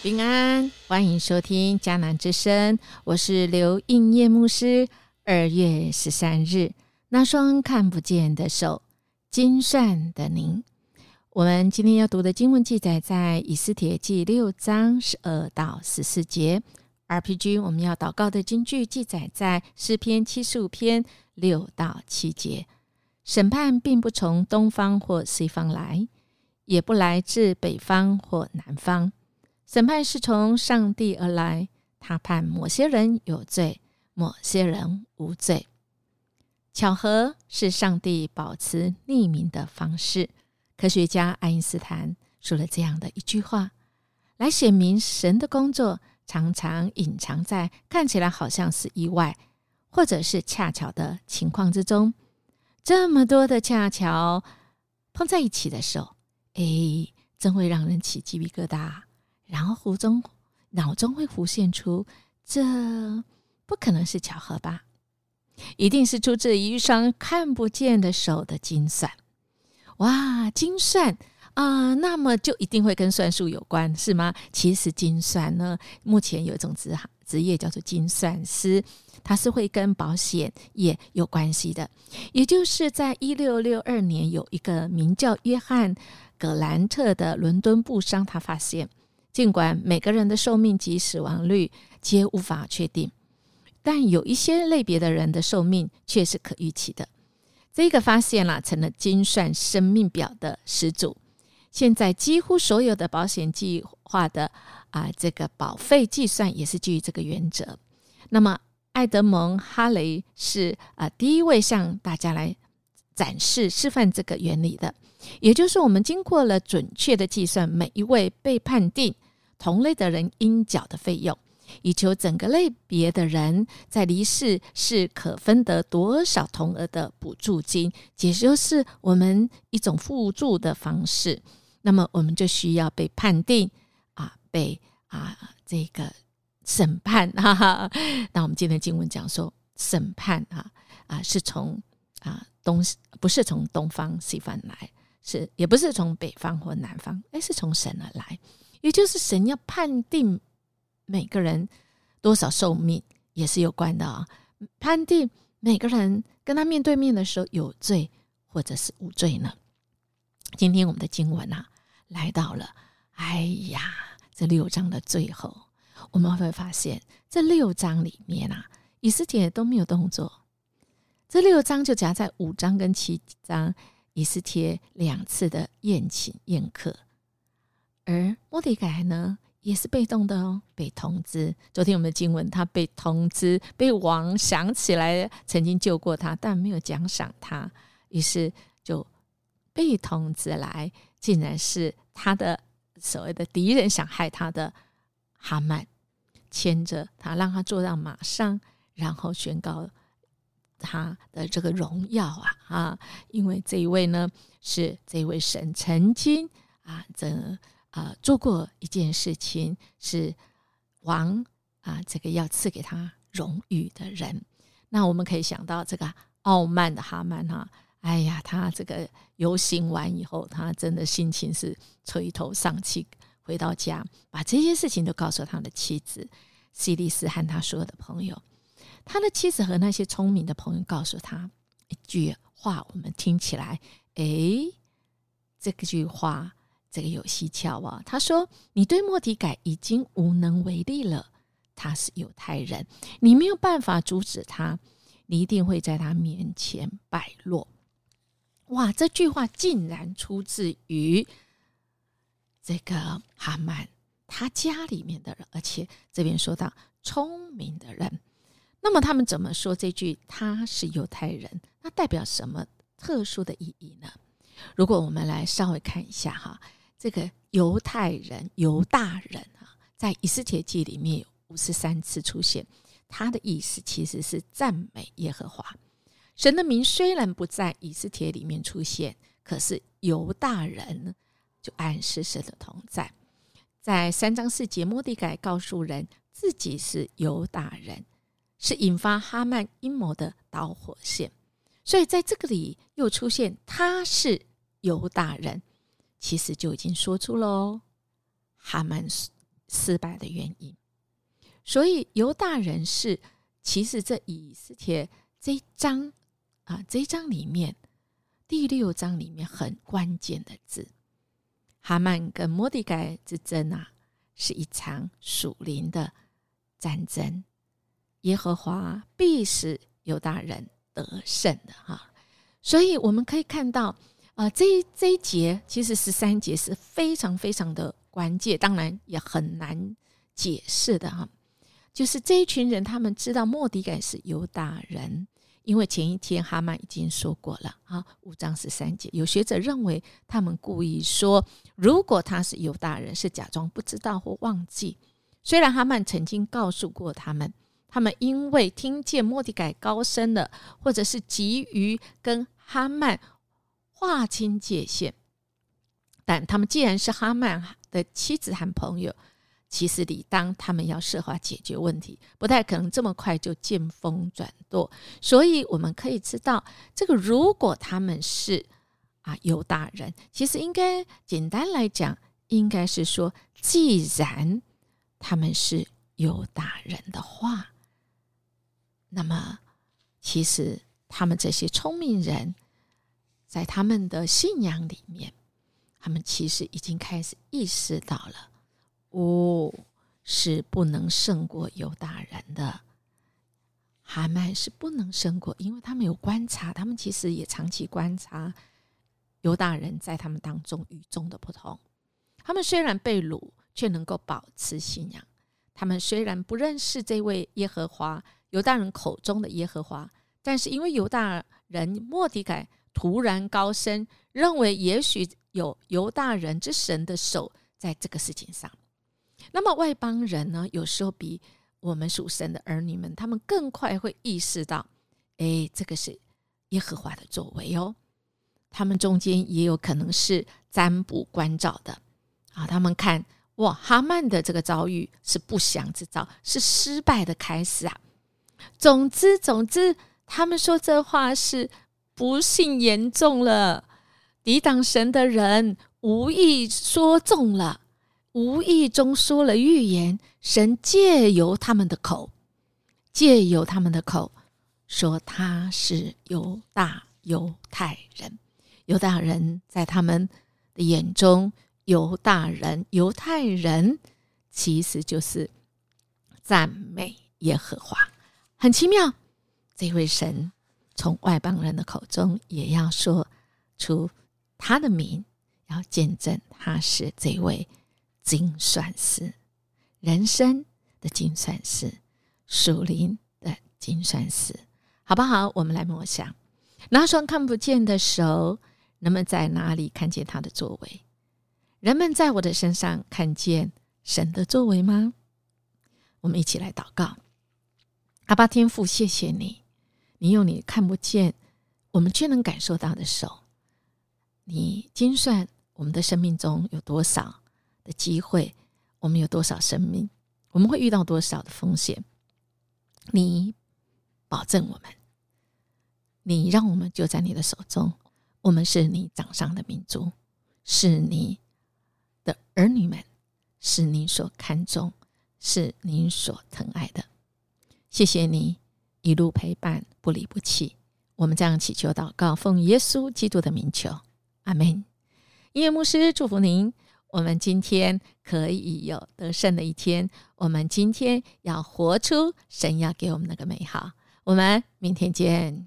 平安，欢迎收听迦南之声，我是刘应叶牧师。二月十三日，那双看不见的手，精算的您。我们今天要读的经文记载在以斯帖记六章十二到十四节。RPG，我们要祷告的经句记载在诗篇七十五篇六到七节。审判并不从东方或西方来，也不来自北方或南方。审判是从上帝而来，他判某些人有罪，某些人无罪。巧合是上帝保持匿名的方式。科学家爱因斯坦说了这样的一句话，来显明神的工作常常隐藏在看起来好像是意外，或者是恰巧的情况之中。这么多的恰巧碰在一起的时候，哎，真会让人起鸡皮疙瘩。然后湖中脑中会浮现出，这不可能是巧合吧？一定是出自一双看不见的手的精算。哇，精算啊，那么就一定会跟算术有关，是吗？其实精算呢，目前有一种职行职业叫做精算师，它是会跟保险业有关系的。也就是在一六六二年，有一个名叫约翰·格兰特的伦敦布商，他发现。尽管每个人的寿命及死亡率皆无法确定，但有一些类别的人的寿命却是可预期的。这个发现啦，成了精算生命表的始祖。现在几乎所有的保险计划的啊，这个保费计算也是基于这个原则。那么，爱德蒙·哈雷是啊第一位向大家来展示示范这个原理的。也就是我们经过了准确的计算，每一位被判定。同类的人应缴的费用，以求整个类别的人在离世是可分得多少同额的补助金，也就是我们一种互助的方式。那么我们就需要被判定啊，被啊这个审判。哈哈。那我们今天经文讲说，审判啊啊是从啊东不是从东方西方来，是也不是从北方或南方，哎，是从神而来。也就是神要判定每个人多少寿命也是有关的啊，判定每个人跟他面对面的时候有罪或者是无罪呢？今天我们的经文啊来到了，哎呀，这六章的最后，我们会发现这六章里面啊，以斯帖都没有动作，这六章就夹在五章跟七章，以斯帖两次的宴请宴客。而莫迪改呢，也是被动的哦，被通知。昨天我们的经文，他被通知，被王想起来曾经救过他，但没有奖赏他，于是就被通知来，竟然是他的所谓的敌人想害他的哈曼，牵着他，让他坐到马上，然后宣告他的这个荣耀啊啊！因为这一位呢，是这位神曾经啊这。啊，做过一件事情是王啊，这个要赐给他荣誉的人。那我们可以想到这个傲慢的哈曼哈，哎呀，他这个游行完以后，他真的心情是垂头丧气。回到家，把这些事情都告诉他的妻子西利斯和他所有的朋友。他的妻子和那些聪明的朋友告诉他一句话，我们听起来，哎，这个句话。这个有蹊跷啊！他说：“你对莫迪改已经无能为力了。他是犹太人，你没有办法阻止他，你一定会在他面前败落。”哇！这句话竟然出自于这个哈曼他家里面的人，而且这边说到聪明的人。那么他们怎么说这句？他是犹太人，那代表什么特殊的意义呢？如果我们来稍微看一下哈。这个犹太人、犹大人啊，在以斯帖记里面有五十三次出现，他的意思其实是赞美耶和华。神的名虽然不在以斯帖里面出现，可是犹大人就暗示神的同在。在三章四节，摩迪改告诉人自己是犹大人，是引发哈曼阴谋的导火线。所以在这个里又出现他是犹大人。其实就已经说出了哈曼失败的原因。所以犹大人是，其实这以斯帖这一章啊，这一章里面第六章里面很关键的字，哈曼跟摩迪盖之争啊，是一场属灵的战争，耶和华必使犹大人得胜的哈。所以我们可以看到，啊，这一这一节其实十三节是非常非常的关键，当然也很难解释的哈。就是这一群人，他们知道莫迪改是犹大人，因为前一天哈曼已经说过了啊。五章十三节，有学者认为他们故意说，如果他是犹大人，是假装不知道或忘记。虽然哈曼曾经告诉过他们，他们因为听见莫迪改高声了，或者是急于跟哈曼划清界限，但他们既然是哈曼的妻子和朋友。其实理当他们要设法解决问题，不太可能这么快就见风转舵。所以我们可以知道，这个如果他们是啊犹大人，其实应该简单来讲，应该是说，既然他们是犹大人的话，那么其实他们这些聪明人，在他们的信仰里面，他们其实已经开始意识到了。哦，是不能胜过犹大人的。哈曼是不能胜过，因为他们有观察，他们其实也长期观察犹大人在他们当中与众的不同。他们虽然被掳，却能够保持信仰。他们虽然不认识这位耶和华，犹大人口中的耶和华，但是因为犹大人莫迪改突然高声，认为也许有犹大人之神的手在这个事情上。那么外邦人呢？有时候比我们属神的儿女们，他们更快会意识到，哎，这个是耶和华的作为哦。他们中间也有可能是占卜关照的啊。他们看哇，哈曼的这个遭遇是不祥之兆，是失败的开始啊。总之，总之，他们说这话是不幸严重了，抵挡神的人无意说中了。无意中说了预言，神借由他们的口，借由他们的口说他是犹大犹太人。犹大人在他们的眼中，犹大人犹太人其实就是赞美耶和华，很奇妙。这位神从外邦人的口中也要说出他的名，要见证他是这位。精算师，人生的精算师，属灵的精算师，好不好？我们来默想，那双看不见的手，人们在哪里看见他的作为？人们在我的身上看见神的作为吗？我们一起来祷告，阿巴天父，谢谢你，你用你看不见，我们却能感受到的手，你精算我们的生命中有多少？的机会，我们有多少生命？我们会遇到多少的风险？你保证我们，你让我们就在你的手中。我们是你掌上的明珠，是你的儿女们，是你所看重，是你所疼爱的。谢谢你一路陪伴，不离不弃。我们这样祈求祷告，奉耶稣基督的名求，阿门。音乐牧师祝福您。我们今天可以有得胜的一天。我们今天要活出神要给我们那个美好。我们明天见。